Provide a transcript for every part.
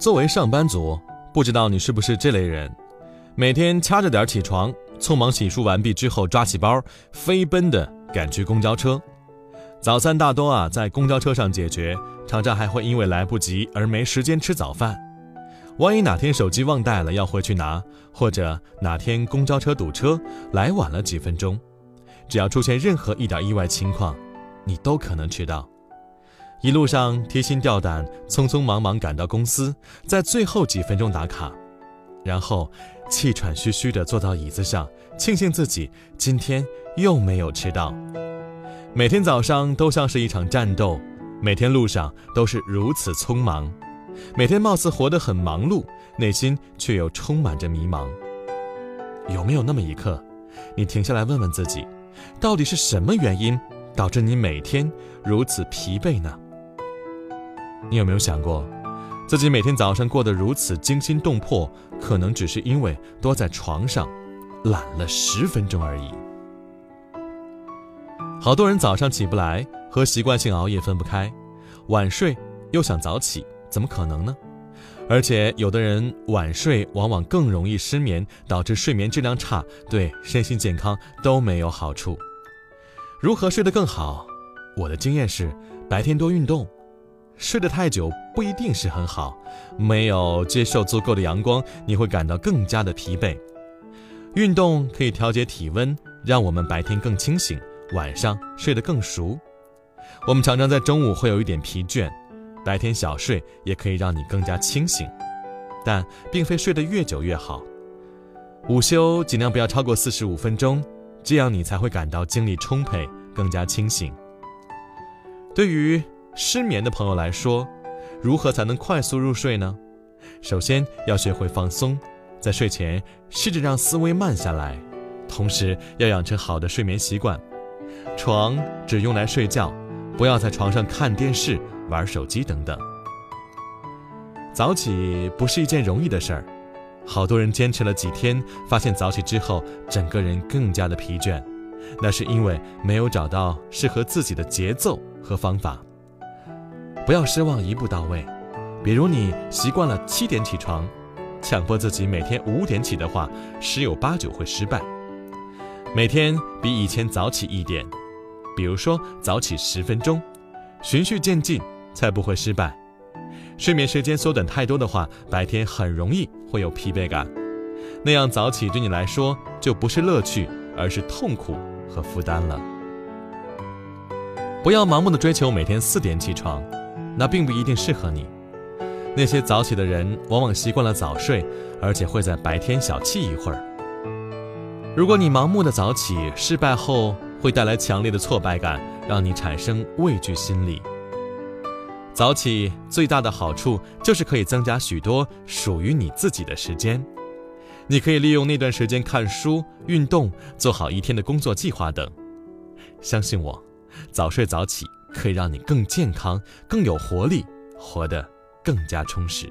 作为上班族，不知道你是不是这类人，每天掐着点起床，匆忙洗漱完毕之后，抓起包飞奔的赶去公交车。早餐大多啊在公交车上解决，常常还会因为来不及而没时间吃早饭。万一哪天手机忘带了要回去拿，或者哪天公交车堵车来晚了几分钟，只要出现任何一点意外情况，你都可能迟到。一路上提心吊胆，匆匆忙忙赶到公司，在最后几分钟打卡，然后气喘吁吁地坐到椅子上，庆幸自己今天又没有迟到。每天早上都像是一场战斗，每天路上都是如此匆忙，每天貌似活得很忙碌，内心却又充满着迷茫。有没有那么一刻，你停下来问问自己，到底是什么原因导致你每天如此疲惫呢？你有没有想过，自己每天早上过得如此惊心动魄，可能只是因为多在床上懒了十分钟而已？好多人早上起不来，和习惯性熬夜分不开，晚睡又想早起，怎么可能呢？而且有的人晚睡往往更容易失眠，导致睡眠质量差，对身心健康都没有好处。如何睡得更好？我的经验是，白天多运动。睡得太久不一定是很好，没有接受足够的阳光，你会感到更加的疲惫。运动可以调节体温，让我们白天更清醒，晚上睡得更熟。我们常常在中午会有一点疲倦，白天小睡也可以让你更加清醒，但并非睡得越久越好。午休尽量不要超过四十五分钟，这样你才会感到精力充沛，更加清醒。对于失眠的朋友来说，如何才能快速入睡呢？首先要学会放松，在睡前试着让思维慢下来，同时要养成好的睡眠习惯。床只用来睡觉，不要在床上看电视、玩手机等等。早起不是一件容易的事儿，好多人坚持了几天，发现早起之后整个人更加的疲倦，那是因为没有找到适合自己的节奏和方法。不要失望，一步到位。比如你习惯了七点起床，强迫自己每天五点起的话，十有八九会失败。每天比以前早起一点，比如说早起十分钟，循序渐进，才不会失败。睡眠时间缩短太多的话，白天很容易会有疲惫感，那样早起对你来说就不是乐趣，而是痛苦和负担了。不要盲目的追求每天四点起床。那并不一定适合你。那些早起的人往往习惯了早睡，而且会在白天小憩一会儿。如果你盲目的早起，失败后会带来强烈的挫败感，让你产生畏惧心理。早起最大的好处就是可以增加许多属于你自己的时间，你可以利用那段时间看书、运动、做好一天的工作计划等。相信我，早睡早起。可以让你更健康、更有活力，活得更加充实。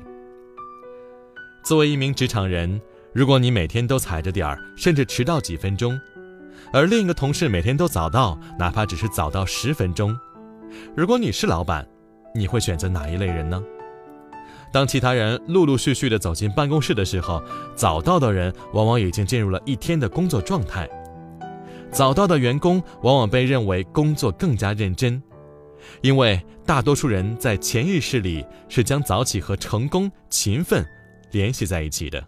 作为一名职场人，如果你每天都踩着点儿，甚至迟到几分钟，而另一个同事每天都早到，哪怕只是早到十分钟，如果你是老板，你会选择哪一类人呢？当其他人陆陆续续地走进办公室的时候，早到的人往往已经进入了一天的工作状态。早到的员工往往被认为工作更加认真。因为大多数人在潜意识里是将早起和成功、勤奋联系在一起的，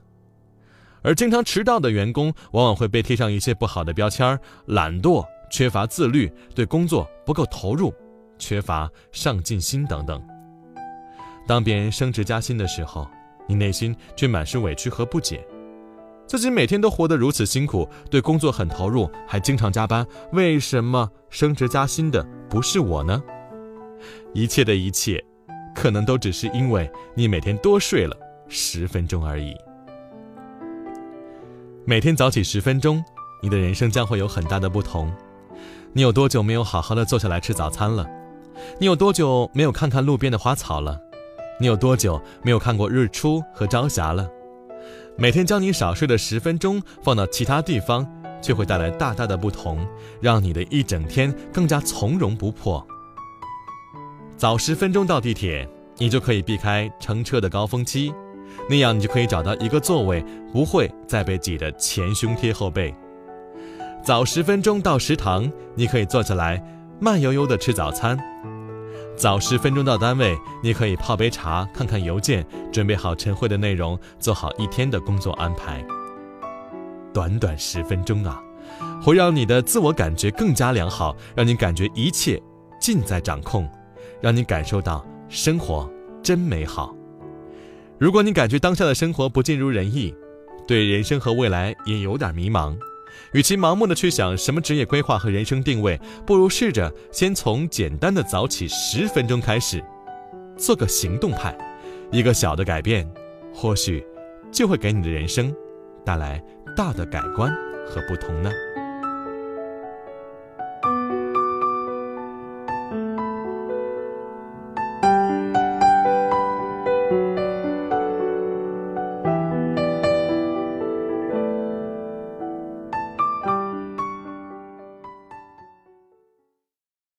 而经常迟到的员工往往会被贴上一些不好的标签：懒惰、缺乏自律、对工作不够投入、缺乏上进心等等。当别人升职加薪的时候，你内心却满是委屈和不解，自己每天都活得如此辛苦，对工作很投入，还经常加班，为什么升职加薪的不是我呢？一切的一切，可能都只是因为你每天多睡了十分钟而已。每天早起十分钟，你的人生将会有很大的不同。你有多久没有好好的坐下来吃早餐了？你有多久没有看看路边的花草了？你有多久没有看过日出和朝霞了？每天将你少睡的十分钟放到其他地方，却会带来大大的不同，让你的一整天更加从容不迫。早十分钟到地铁，你就可以避开乘车的高峰期，那样你就可以找到一个座位，不会再被挤得前胸贴后背。早十分钟到食堂，你可以坐下来，慢悠悠地吃早餐。早十分钟到单位，你可以泡杯茶，看看邮件，准备好晨会的内容，做好一天的工作安排。短短十分钟啊，会让你的自我感觉更加良好，让你感觉一切尽在掌控，让你感受到生活真美好。如果你感觉当下的生活不尽如人意，对人生和未来也有点迷茫。与其盲目的去想什么职业规划和人生定位，不如试着先从简单的早起十分钟开始，做个行动派。一个小的改变，或许就会给你的人生带来大的改观和不同呢。